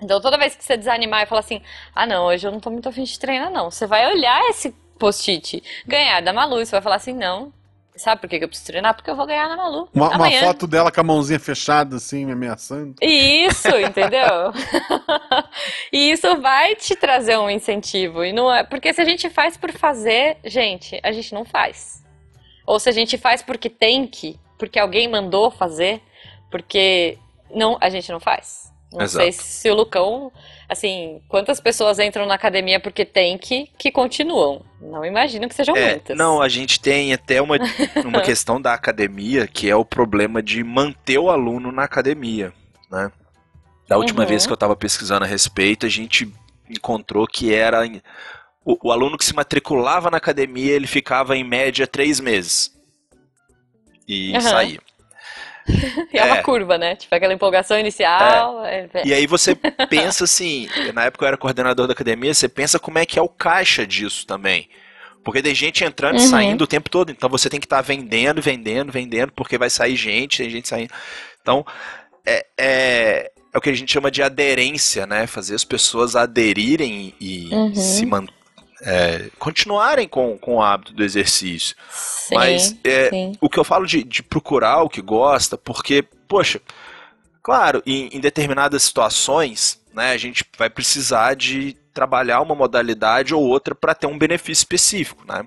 A: Então toda vez que você desanimar e falar assim, ah não, hoje eu não tô muito afim de treinar não. Você vai olhar esse post-it, ganhar da Malu, e você vai falar assim, não, Sabe por que eu preciso treinar? Porque eu vou ganhar na Malu.
B: Uma, uma foto dela com a mãozinha fechada, assim, me ameaçando.
A: Isso, entendeu? e isso vai te trazer um incentivo. E não é, porque se a gente faz por fazer, gente, a gente não faz. Ou se a gente faz porque tem que, porque alguém mandou fazer, porque não, a gente não faz. Não
C: Exato.
A: sei se o Lucão, assim, quantas pessoas entram na academia porque tem que, que continuam. Não imagino que sejam
C: É,
A: muitas.
C: não, a gente tem até uma, uma questão da academia, que é o problema de manter o aluno na academia, né? Da última
A: Uhum.
C: vez que eu estava pesquisando a respeito, a gente encontrou que era o, o aluno que se matriculava na academia, ele ficava em média três meses e
A: Aham.
C: saía.
A: E é uma
C: é.
A: curva, né? Tipo, aquela empolgação inicial. é- é-
C: E aí você pensa assim, na época eu era coordenador da academia, você pensa como é que é o caixa disso também. Porque tem gente entrando e
A: Uhum.
C: saindo o tempo todo, então você tem que estar vendendo, vendendo, vendendo, porque vai sair gente, tem gente saindo. Então, é, é, é o que a gente chama de aderência, né? Fazer as pessoas aderirem e
A: Uhum.
C: se man, é, continuarem com, com o hábito do exercício.
A: Sim,
C: Mas é, o que eu falo de, de procurar o que gosta, porque, poxa, claro, em, em determinadas situações, né, a gente vai precisar de trabalhar uma modalidade ou outra para ter um benefício específico, né?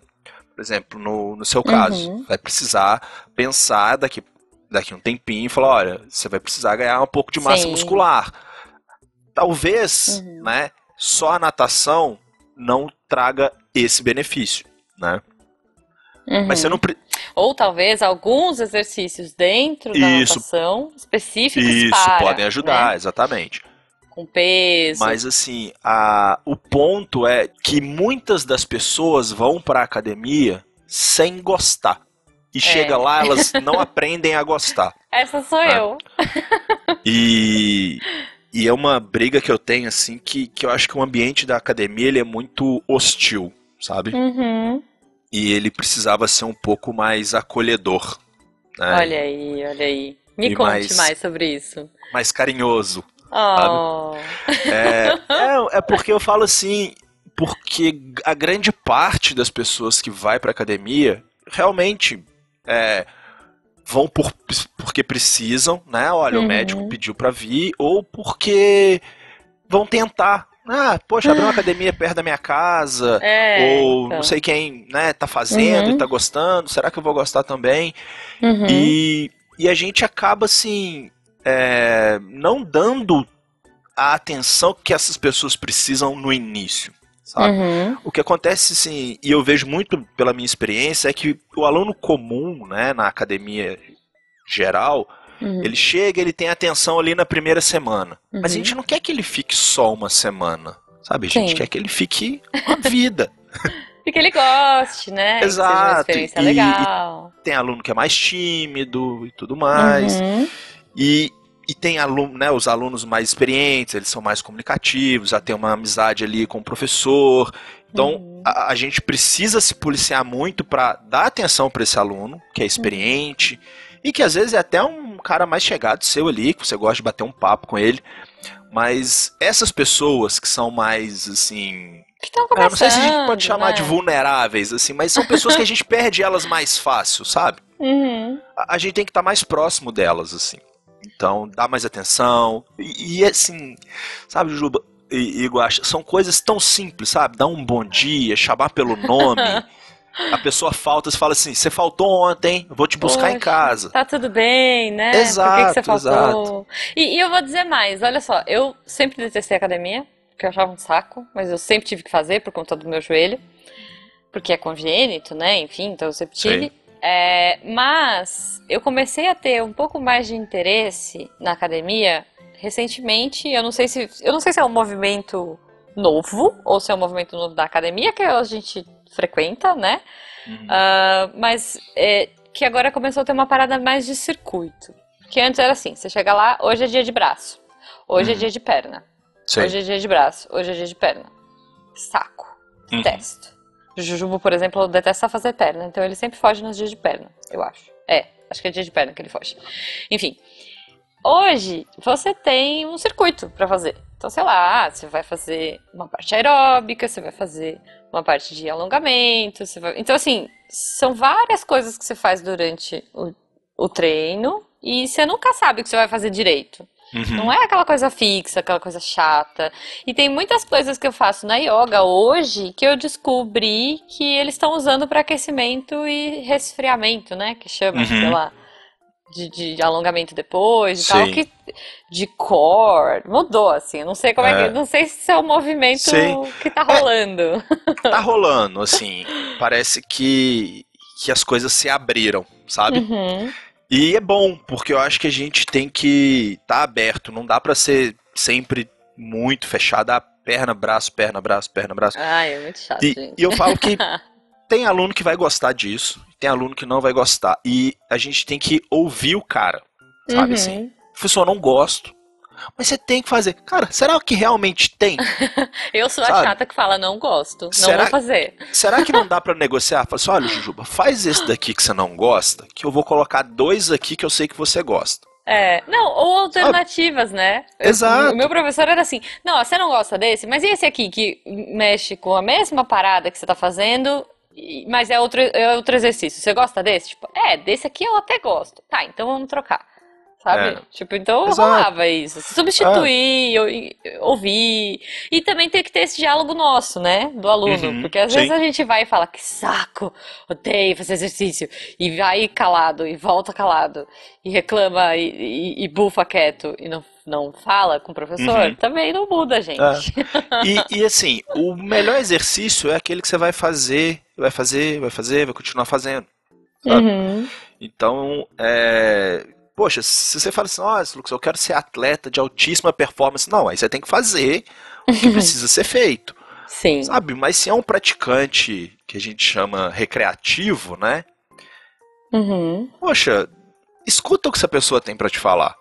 C: Por exemplo, no, no seu caso,
A: Uhum.
C: vai precisar pensar daqui, daqui um tempinho e falar, olha, você vai precisar ganhar um pouco de massa
A: Sim.
C: muscular. Talvez,
A: Uhum.
C: né, só a natação não traga esse benefício, né?
A: Uhum.
C: Mas você não, pre-
A: Ou talvez alguns exercícios dentro da
C: Isso.
A: natação específicos
C: Isso,
A: para,
C: podem ajudar,
A: né?
C: exatamente.
A: Com peso.
C: Mas assim, a, o ponto é que muitas das pessoas vão para a academia sem gostar. E chega lá, elas não aprendem a gostar.
A: Essa sou
C: Ah.
A: eu.
C: E, e é uma briga que eu tenho, assim, que, que eu acho que o ambiente da academia ele é muito hostil, sabe?
A: Uhum.
C: E ele precisava ser um pouco mais acolhedor. né?
A: Olha aí, olha aí. Me
C: E
A: conte
C: mais-
A: mais sobre isso.
C: Mais carinhoso.
A: Oh.
C: É, é, é porque eu falo assim, porque a grande parte das pessoas que vai pra academia realmente é, vão por, porque precisam, né? Olha,
A: Uhum.
C: o médico pediu pra vir, ou porque vão tentar. Ah, poxa, abriu uma academia perto da minha casa,
A: É,
C: ou
A: então.
C: não sei quem, né, tá fazendo
A: Uhum.
C: e tá gostando, será que eu vou gostar também?
A: Uhum.
C: E, e a gente acaba assim é, não dando a atenção que essas pessoas precisam no início, sabe?
A: Uhum.
C: O que acontece, assim, e eu vejo muito pela minha experiência, é que o aluno comum, né, na academia geral,
A: Uhum.
C: ele chega, ele tem atenção ali na primeira semana. Mas a
A: Uhum.
C: gente não quer que ele fique só uma semana, sabe? A gente
A: Sim.
C: quer que ele fique uma vida.
A: E que ele goste, né?
C: Exato, e-
A: legal.
C: tem aluno que é mais tímido e tudo mais.
A: Uhum.
C: E, e tem aluno, né, os alunos mais experientes, eles são mais comunicativos, já tem uma amizade ali com o professor. Então,
A: Uhum.
C: a, a gente precisa se policiar muito para dar atenção para esse aluno, que é experiente, e que às vezes é até um cara mais chegado seu ali, que você gosta de bater um papo com ele. Mas essas pessoas que são mais, assim,
A: Que estão começando,
C: não sei se a gente pode chamar
A: né?
C: de vulneráveis, assim, mas são pessoas que a gente perde elas mais fácil, sabe?
A: Uhum.
C: a, a gente tem que estar mais próximo delas, assim. Então, dar mais atenção. E, e, assim, sabe, Juba e, e Guaxa, são coisas tão simples, sabe? Dar um bom dia, chamar pelo nome. a pessoa falta, você fala assim: você faltou ontem, vou te buscar em
A: Poxa,
C: casa.
A: Tá tudo bem, né? Por que que
C: Exato,
A: você faltou? E, e eu vou dizer mais, olha só, eu sempre detestei academia, porque eu achava um saco, mas eu sempre tive que fazer por conta do meu joelho, porque é congênito, né? Enfim, então eu sempre tive.
C: Sim.
A: É, mas eu comecei a ter um pouco mais de interesse na academia recentemente. Eu não sei se eu não sei se é um movimento novo ou se é um movimento novo da academia que a gente frequenta, né?
C: Uhum.
A: Ah, mas é, que agora começou a ter uma parada mais de circuito. Que antes era assim, você chega lá, hoje é dia de braço, hoje é
C: Uhum.
A: dia de perna,
C: Sei.
A: hoje é dia de braço, hoje é dia de perna. Saco.
C: Uhum.
A: Detesto. Jujubo, por exemplo, detesta fazer perna, então ele sempre foge nos dias de perna, eu acho. É, acho que é dia de perna que ele foge. Enfim. hoje você tem um circuito para fazer. Então, sei lá, você vai fazer uma parte aeróbica, você vai fazer uma parte de alongamento, você vai... Então, assim, são várias coisas que você faz durante o, o treino e você nunca sabe o que você vai fazer direito.
C: Uhum.
A: Não é aquela coisa fixa, aquela coisa chata. E tem muitas coisas que eu faço na yoga hoje que eu descobri que eles estão usando para aquecimento e resfriamento, né? Que chama,
C: Uhum.
A: sei lá, de, de alongamento depois e
C: Sim.
A: tal. Que, de core. Mudou, assim. Não sei como é,
C: É.
A: que. Não sei se é o movimento que tá rolando.
C: Tá rolando, assim. Parece que, que as coisas se abriram, sabe?
A: Uhum.
C: E é bom, porque eu acho que a gente tem que estar aberto. Não dá pra ser sempre muito fechado. Ah, perna, braço, perna, braço, perna, braço.
A: Ai, é muito chato,
C: E, e eu falo que tem aluno que vai gostar disso, tem aluno que não vai gostar. E a gente tem que ouvir o cara, sabe
A: Uhum.
C: assim? Professor, eu não gosto. Mas você tem que fazer. Cara, será que realmente tem?
A: Eu sou a
C: Sabe?
A: chata que fala, não gosto, não
C: Será-
A: vou fazer.
C: Será que não dá pra negociar? Fala assim, olha, Jujuba, faz esse daqui que você não gosta, que eu vou colocar dois aqui que eu sei que você gosta.
A: É, não, ou alternativas, né? Eu-
C: Exato.
A: O meu professor era assim: não, você não gosta desse, mas e esse aqui que mexe com a mesma parada que você tá fazendo, mas é outro, é outro exercício? Você gosta desse? Tipo, é, desse aqui eu até gosto. Tá, então vamos trocar. Sabe?
C: É.
A: Tipo, então
C: Exato.
A: rolava isso. Substituir, e- ouvir. E também tem que ter esse diálogo nosso, né? Do aluno.
C: Uhum,
A: Porque às
C: sim.
A: vezes a gente vai e fala, que saco, odeio fazer exercício. E vai calado, e volta calado e reclama e, e- e bufa quieto e não, não fala com o professor,
C: Uhum.
A: também não muda, gente.
C: E, e, assim, o melhor exercício é aquele que você vai fazer, vai fazer, vai fazer, vai continuar fazendo.
A: Uhum.
C: Então, é. Poxa, se você fala assim, ó, Lucas, eu quero ser atleta de altíssima performance. Não, aí você tem que fazer o que precisa ser feito.
A: Sim.
C: Sabe? Mas se é um praticante que a gente chama recreativo, né?
A: Uhum.
C: Poxa, escuta o que essa pessoa tem pra te falar,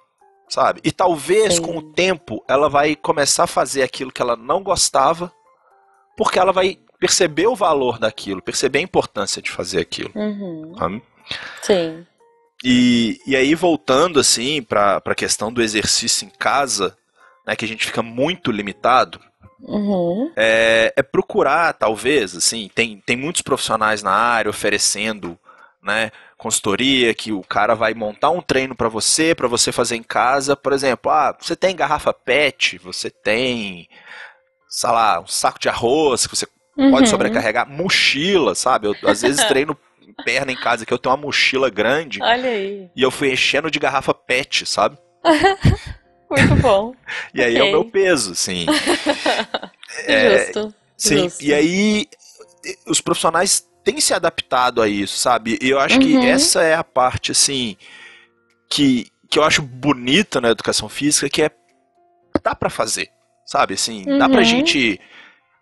C: sabe? E talvez
A: Sim.
C: com o tempo ela vai começar a fazer aquilo que ela não gostava, porque ela vai perceber o valor daquilo, perceber a importância de fazer aquilo.
A: Uhum.
C: sabe?
A: Sim.
C: E, e aí voltando assim para a questão do exercício em casa, né, que a gente fica muito limitado,
A: Uhum.
C: é, é procurar, talvez, assim, tem, tem muitos profissionais na área oferecendo, né, consultoria, que o cara vai montar um treino para você, para você fazer em casa, por exemplo, ah, você tem garrafa PET, você tem, sei lá, um saco de arroz que você pode
A: Uhum.
C: sobrecarregar, mochila, sabe? Eu às vezes treino perna em casa que eu tenho uma mochila grande
A: Olha aí.
C: e eu fui enchendo de garrafa PET, sabe?
A: Muito bom.
C: E aí é o meu peso, assim. É,
A: Justo.
C: Sim,
A: Justo.
C: e aí os profissionais têm se adaptado a isso, sabe? E eu acho
A: Uhum.
C: que essa é a parte, assim, que, que eu acho bonita na educação física, que é dá pra fazer, sabe? Assim, dá pra
A: Uhum.
C: gente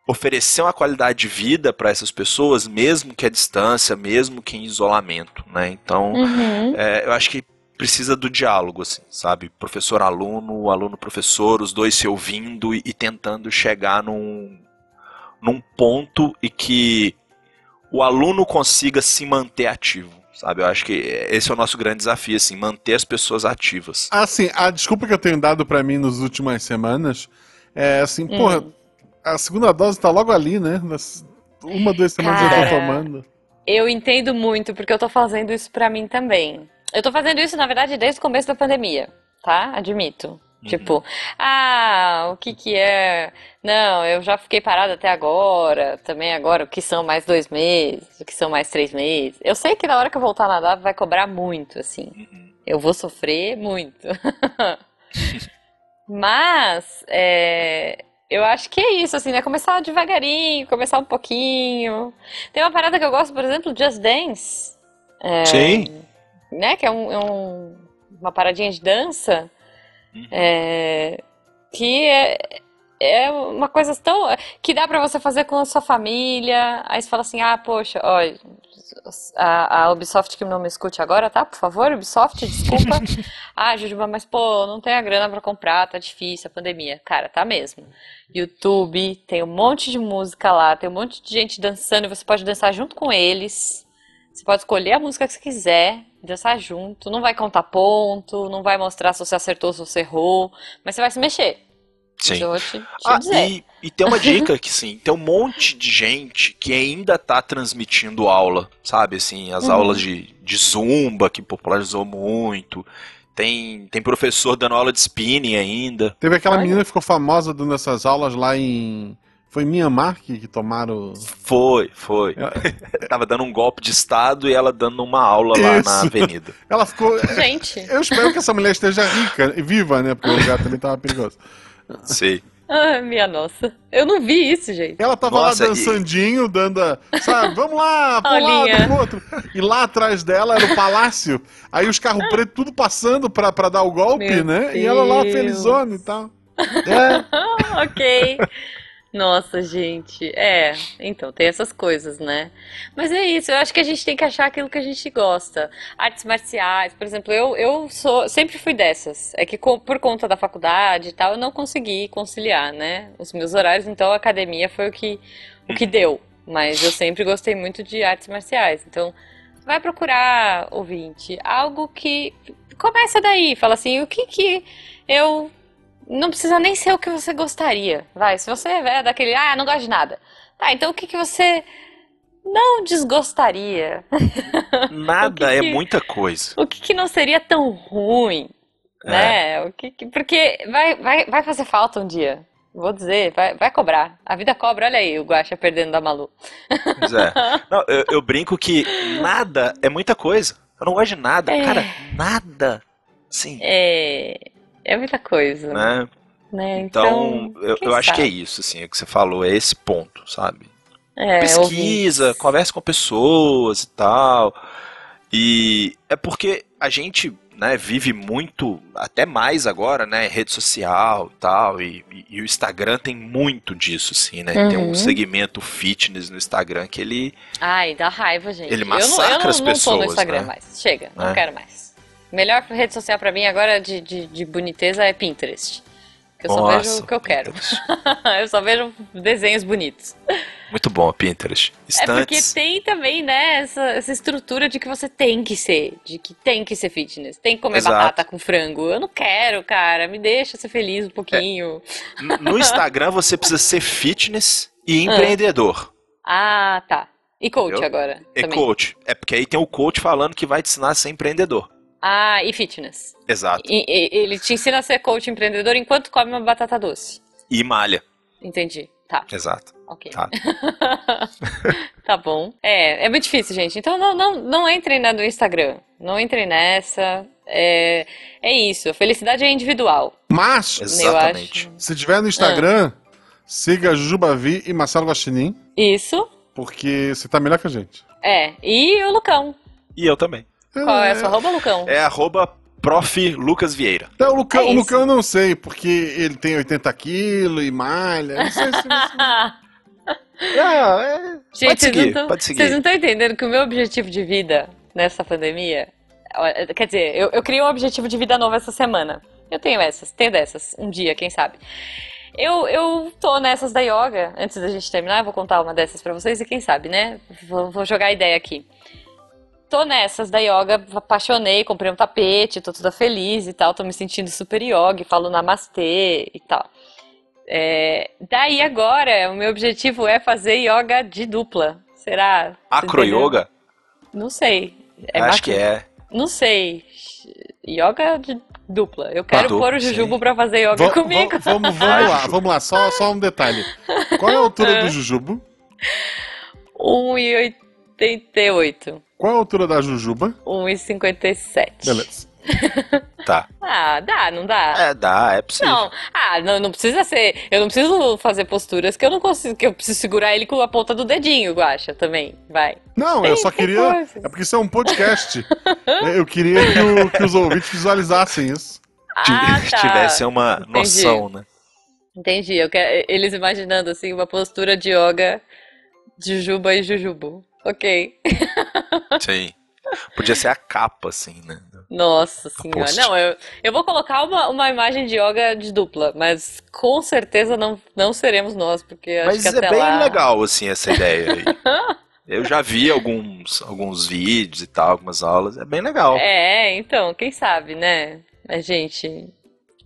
C: oferecer uma qualidade de vida pra essas pessoas, mesmo que à distância, mesmo que em isolamento, né? Então,
A: Uhum.
C: é, eu acho que precisa do diálogo, assim, sabe? Professor-aluno, aluno-professor, os dois se ouvindo e, e tentando chegar num, num ponto e que o aluno consiga se manter ativo, sabe? Eu acho que esse é o nosso grande desafio, assim, manter as pessoas ativas.
B: Assim, a desculpa que eu tenho dado pra mim nas últimas semanas é assim,
A: Hum.
B: porra, a segunda dose tá logo ali, né? Nas- Uma, duas semanas eu
A: Cara.
B: tô tomando.
A: Eu entendo muito, porque eu tô fazendo isso pra mim também. Eu tô fazendo isso, na verdade, desde o começo da pandemia, tá? Admito. Tipo, ah, o que que é? Não, eu já fiquei parada até agora, também agora, o que são mais dois meses, o que são mais três meses. Eu sei que na hora que eu voltar a nadar vai cobrar muito, assim. Eu vou sofrer muito. Mas, é, eu acho que é isso, assim, né? Começar devagarinho, começar um pouquinho. Tem uma parada que eu gosto, por exemplo, Just Dance,
C: Sim.
A: né? Que é, um- é um- uma paradinha de dança,
C: Uhum.
A: é, que é, é uma coisa tão... que dá pra você fazer com a sua família. Aí você fala assim, ah, poxa, olha, a, a Ubisoft que não me escute agora, tá? Por favor, Ubisoft, desculpa. Ah, Jujuba, mas pô, não tenho a grana pra comprar, tá difícil a pandemia. Cara, tá mesmo. YouTube, tem um monte de música lá, tem um monte de gente dançando, e você pode dançar junto com eles, Você pode escolher a música que você quiser, dançar junto, não vai contar ponto, não vai mostrar se você acertou, se você errou, mas você vai se mexer.
C: Sim.
A: Eu vou te, te
C: Ah,
A: dizer.
C: e, e tem uma dica que sim, tem um monte de gente que ainda tá transmitindo aula, sabe? Assim, as
A: Uhum.
C: aulas de, de zumba, que popularizou muito. Tem, tem professor dando aula de spinning ainda.
B: Teve aquela
A: Olha.
B: menina que ficou famosa dando essas aulas lá em. Foi em Mianmar que, que tomaram.
C: Foi, foi. Tava dando um golpe de estado e ela dando uma aula lá na
B: Isso.
C: avenida.
B: Ela ficou.
A: Gente,
B: Eu espero que essa mulher esteja rica e viva, né? Porque o lugar também tava perigoso.
C: Sei.
A: ah, minha nossa. Eu não vi isso, gente.
B: Ela tava
C: Nossa,
B: lá dançandinho, dando. a- Sabe, vamos lá, pra um lado, pro outro. E lá atrás dela era o palácio. Aí os carros pretos tudo passando pra, pra dar o golpe,
A: Meu
B: né? E ela lá
A: Deus.
B: felizona e tal. É.
A: Ok. Nossa, gente. É, então, tem essas coisas, né? Mas é isso, eu acho que a gente tem que achar aquilo que a gente gosta. Artes marciais, por exemplo, eu, eu sou, sempre fui dessas. É que com- por conta da faculdade e tal, eu não consegui conciliar, né? Os meus horários, então a academia foi o que, o que deu. Mas eu sempre gostei muito de artes marciais. Então, vai procurar, ouvinte, algo que. Começa daí, fala assim, o que que eu não precisa nem ser o que você gostaria. Vai, se você é daquele, ah, não gosto de nada. Tá, então o que que você não desgostaria?
C: Nada
A: que
C: é
A: que-
C: muita coisa.
A: O que que não seria tão ruim, né? O que que- porque vai, vai, vai fazer falta um dia. Vou dizer, vai, vai cobrar. A vida cobra, olha aí o Guaxa perdendo da Malu.
C: Pois é. Não, eu, eu brinco que nada é muita coisa. Eu não gosto de nada.
A: É.
C: Cara, nada. Sim.
A: É, é muita coisa,
C: Né?
A: né?
C: Então,
A: Então,
C: eu, eu acho que é isso, assim, o que você falou, é esse ponto, sabe?
A: É,
C: Pesquisa, conversa com pessoas e tal. E é porque a gente, né, vive muito, até mais agora, né, rede social e tal, e, e- e o Instagram tem muito disso, assim, né? Tem um
A: Uhum.
C: segmento fitness no Instagram que ele
A: Ai, dá raiva, gente.
C: Ele
A: eu não, eu
C: massacra
A: não,
C: as
A: não tô no
C: pessoas,
A: Instagram
C: né?
A: mais. Chega, não
C: É.
A: quero mais. Melhor rede social pra mim agora de, de, de boniteza é Pinterest. Eu só
C: Nossa,
A: vejo o que eu quero. Eu só vejo desenhos bonitos.
C: Muito bom, Pinterest.
A: É porque
C: Estantes.
A: tem também, né, essa, essa estrutura de que você tem que ser, de que tem que ser fitness, tem que comer
C: Exato.
A: batata com frango. Eu não quero, cara, me deixa ser feliz um pouquinho.
C: N- No Instagram você precisa ser fitness e empreendedor.
A: Ah, tá. E coach
C: Eu-
A: agora
C: É
A: também.
C: coach. É porque aí tem o coach falando que vai te ensinar a ser empreendedor.
A: Ah, e fitness.
C: Exato.
A: E- e- ele te ensina a ser coach empreendedor enquanto come uma batata doce.
C: E malha.
A: Entendi. Tá,
C: Exato.
A: ok.
C: Tá.
A: Tá bom. É, é muito difícil, gente. Então não, não, não entrem na do Instagram. Não entrem nessa. É, é isso. A felicidade é individual.
B: Mas,
C: Exatamente.
B: se tiver no Instagram, siga Jujubavi e Marcelo Guaxinim,
A: Isso.
B: porque você tá melhor que a gente.
A: É. E o Lucão.
C: E eu também.
A: Qual é a sua arroba, Lucão?
C: É arroba prof. Lucas Vieira.
B: Então, o Lucão,
A: É
B: o. Lucão eu não sei, porque ele tem 80 quilos e malha. Não sei se. é, é.
A: Gente,
C: Pode
A: vocês não
C: seguir,
A: tão-
C: pode seguir.
A: vocês não estão entendendo que o meu objetivo de vida nessa pandemia. ó, Quer dizer, eu, eu criei um objetivo de vida novo essa semana. Eu tenho essas, tenho dessas, um dia, quem sabe. Eu, eu tô nessas da yoga, antes da gente terminar, eu vou contar uma dessas pra vocês e quem sabe, né? Vou, vou jogar a ideia aqui. Tô nessas da yoga, apaixonei, comprei um tapete, tô toda feliz e tal, tô me sentindo super yoga, falo namastê e tal. É, daí agora, o meu objetivo é fazer yoga de dupla. Será? Você
C: Acro
A: entendeu?
C: Yoga?
A: Não sei. É
C: Acho
A: macro-
C: que é.
A: Não sei. Yoga de dupla. Eu quero
C: dupla,
A: pôr o
C: sim.
A: jujubo pra fazer yoga
B: va-
A: comigo.
B: vamos, vamos lá, vamos lá, só, só um detalhe. Qual é a altura do Jujubo?
A: 1,88.
B: Qual é a altura da Jujuba?
A: 1,57.
B: Beleza.
C: Tá.
A: Ah, dá, não dá?
C: É, dá, é possível.
A: Não, ah, não, não precisa ser. Eu não preciso fazer posturas que eu não consigo, que eu preciso segurar ele com a ponta do dedinho, Guaxa, também. Vai.
B: Não, eu
A: Tem-
B: só
A: tem
B: queria.
A: coisas.
B: É porque isso é um podcast. eu queria que, o- que os ouvintes visualizassem isso.
A: Ah, tá.
C: tivesse uma
A: Entendi.
C: noção, né?
A: Entendi. Eu quero, eles imaginando assim uma postura de yoga, jujuba e jujubo. Ok.
C: Sim. Podia ser a capa, assim, né?
A: Nossa senhora. Não, eu, eu vou colocar uma, uma imagem de yoga de dupla, mas com certeza não, não seremos nós, porque eu acho
C: Mas
A: que
C: é bem
A: lá.
C: legal, assim, essa ideia aí. Eu já vi alguns, alguns vídeos e tal, algumas aulas. É bem legal.
A: É, então, quem sabe, né? A gente.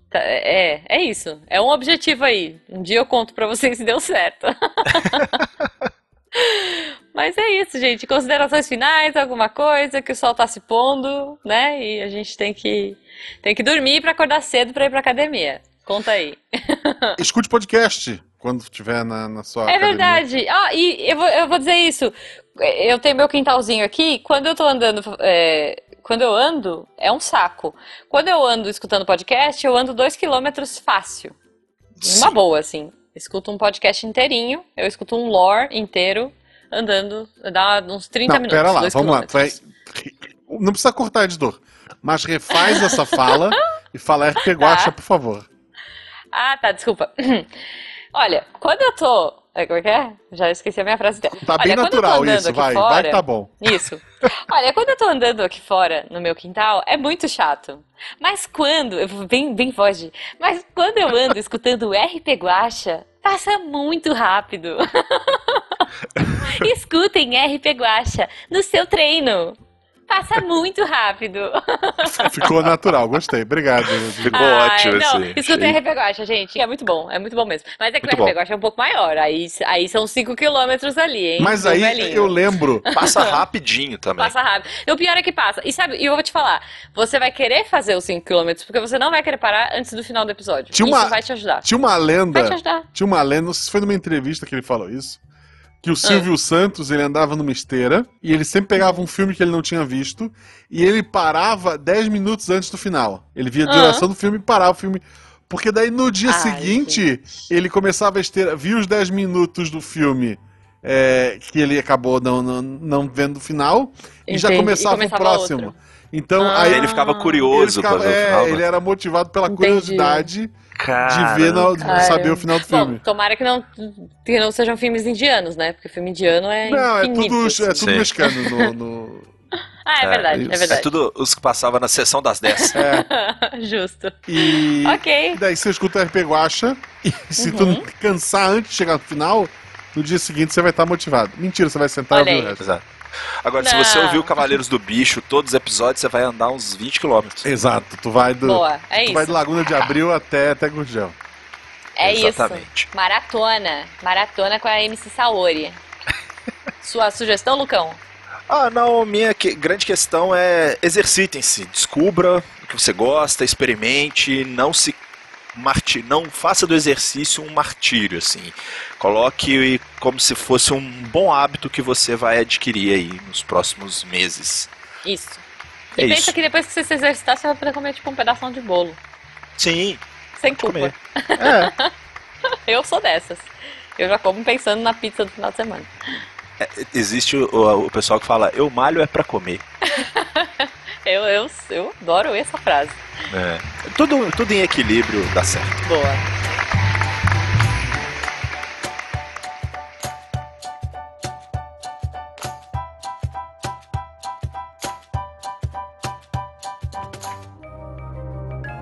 A: tá- É, é isso. É um objetivo aí. Um dia eu conto pra vocês se deu certo. Mas é isso, gente. Considerações finais, alguma coisa que o sol tá se pondo, né? E a gente tem que tem que dormir pra acordar cedo pra ir pra academia. Conta aí.
B: Escute podcast quando estiver na, na sua
A: É
B: academia.
A: verdade. Ah, e eu vou, eu vou dizer isso. Eu tenho meu quintalzinho aqui. Quando eu tô andando, é, quando eu ando, é um saco. Quando eu ando escutando podcast, eu ando dois quilômetros fácil. Uma
C: Sim.
A: boa, assim. Escuto um podcast inteirinho, eu escuto um lore inteiro andando, dá uns 30
B: Não,
A: minutos.
B: pera lá, vamos lá. Não precisa cortar, editor. Mas refaz essa fala e fala RP Guacha, por favor.
A: Ah, tá, desculpa. Olha, quando eu tô. é, Como é que é? Já esqueci a minha frase inteira.
B: Tá
A: Olha,
B: bem natural isso, vai.
A: fora-
B: Vai que tá bom.
A: Isso. Olha, quando eu tô andando aqui fora, no meu quintal, é muito chato. Mas quando, eu bem, bem voz de, mas quando eu ando escutando o RP Guacha, passa muito rápido. Escutem RP Guacha no seu treino. Passa muito rápido.
B: Ficou natural, gostei. Obrigado.
C: Ficou
A: Ai,
C: ótimo
A: não,
C: esse.
A: escutem
C: achei.
A: RP Guacha, gente. É muito bom, é muito bom mesmo. Mas é que
C: Muito
A: o RP. Guacha é um pouco maior. Aí, aí são 5 quilômetros ali, hein?
B: Mas aí
A: velhinho.
B: eu lembro.
C: Passa rapidinho também.
A: Passa rápido. E o pior é que passa. E sabe, e eu vou te falar, você vai querer fazer os 5 km porque você não vai querer parar antes do final do episódio.
B: Tinha
A: Isso
B: uma-
A: vai te ajudar.
B: Tinha uma
A: Vai te
B: lenda.
A: ajudar.
B: Tinha uma lenda, não sei se foi numa entrevista que ele falou isso. Que o Silvio Santos, ele andava numa esteira e ele sempre pegava um filme que ele não tinha visto e ele parava 10 minutos antes do final. Ele via a
A: Ah.
B: duração do filme e parava o filme. Porque daí no dia
A: Ai,
B: seguinte, ele começava a esteira, via os 10 minutos do filme é, que ele acabou não, não, não vendo o final e já
A: Entendi.
B: começava,
A: E começava
B: o próximo.
A: outro.
B: Então
A: Ah.
B: aí
C: Ele ficava
B: ele,
C: curioso
B: ficava-
C: pra ver o
B: é,
C: final. né?
B: ele era motivado pela
A: Entendi.
B: curiosidade de
C: Caramba.
B: ver, na- de
A: Caramba.
B: saber o final do filme.
A: Bom, tomara que não, que não sejam filmes indianos, né? Porque filme indiano é
B: Não, é
A: infinito,
B: tudo,
A: assim.
B: é tudo
C: Sim.
B: mexicano no. no-
A: Ah, é
C: É,
A: verdade,
B: isso.
A: é
C: É
A: verdade.
C: tudo os que passavam na sessão das 10.
B: é.
A: Justo.
B: E,
A: Ok.
B: daí você escuta o RP Guacha e se tu
A: Uhum.
B: não cansar antes de chegar no final, no dia seguinte você vai estar motivado. Mentira, você vai sentar
A: Olha
B: e ouvir o resto.
C: Exato. Agora, se
A: Não.
C: você ouviu Cavaleiros do Bicho, todos os episódios, você vai andar uns 20 quilômetros.
B: Exato, tu vai do,
A: Boa, é
B: tu vai
A: isso.
B: de Laguna de Abril até, até Gurgel.
A: É
C: Exatamente.
A: isso. Maratona. Maratona com a MC Saori. Sua sugestão, Lucão?
C: Ah, não, minha que- grande questão é exercitem-se, descubra o que você gosta, experimente, não se marti não faça do exercício um martírio assim. Coloque como se fosse um bom hábito que você vai adquirir aí nos próximos meses.
A: Isso.
C: É
A: E pensa
C: isso.
A: que depois que você se exercitar, você vai poder comer tipo um pedação de bolo.
C: Sim,
A: Sem culpa.
C: comer. É,
A: Eu sou dessas. Eu já como pensando na pizza do final de semana.
C: existe o, o pessoal que fala, eu malho é pra comer.
A: Eu, eu, eu adoro essa frase.
C: É. Tudo, tudo em equilíbrio dá certo.
A: Boa.